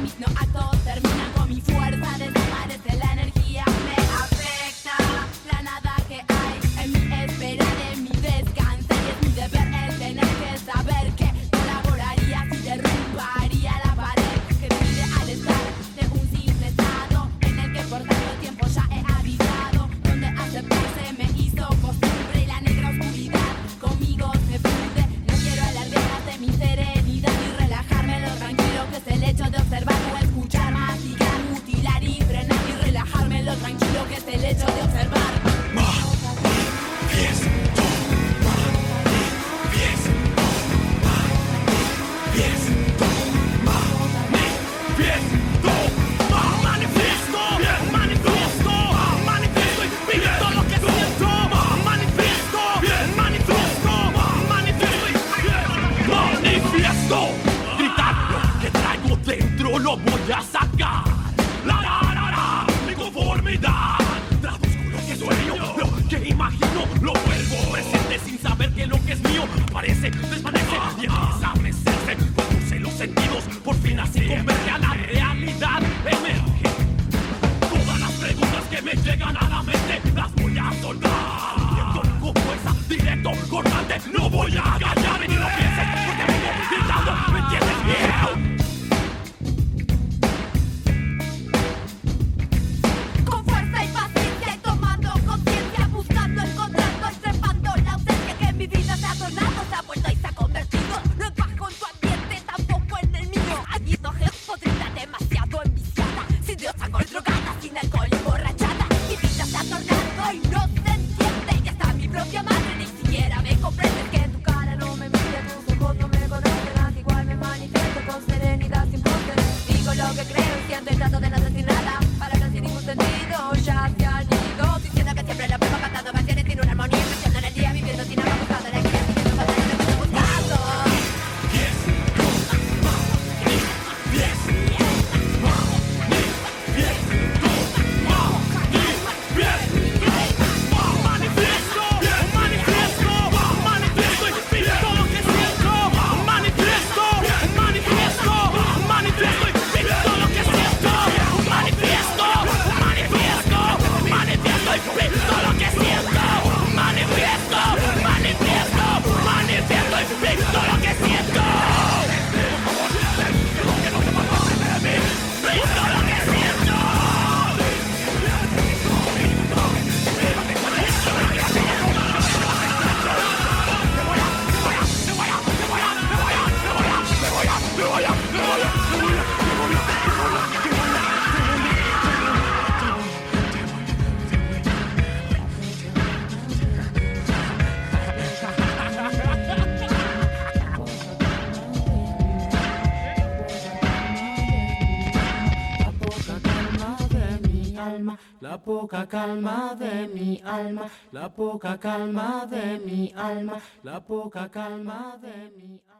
mich nur an. gritar lo que traigo dentro lo voy a sacar. La, la, la, la, mi conformidad. Traduzco lo que sueño, lo que imagino, lo vuelvo presente sin saber que lo que es mío parece, desvanece y empieza a mecerse. Conduce los sentidos, por fin así converge a la realidad. Emerge. Todas las preguntas que me llegan a la mente las voy a soltar. I know. la poca calma de mi alma, la poca calma de mi alma, la poca calma de mi alma.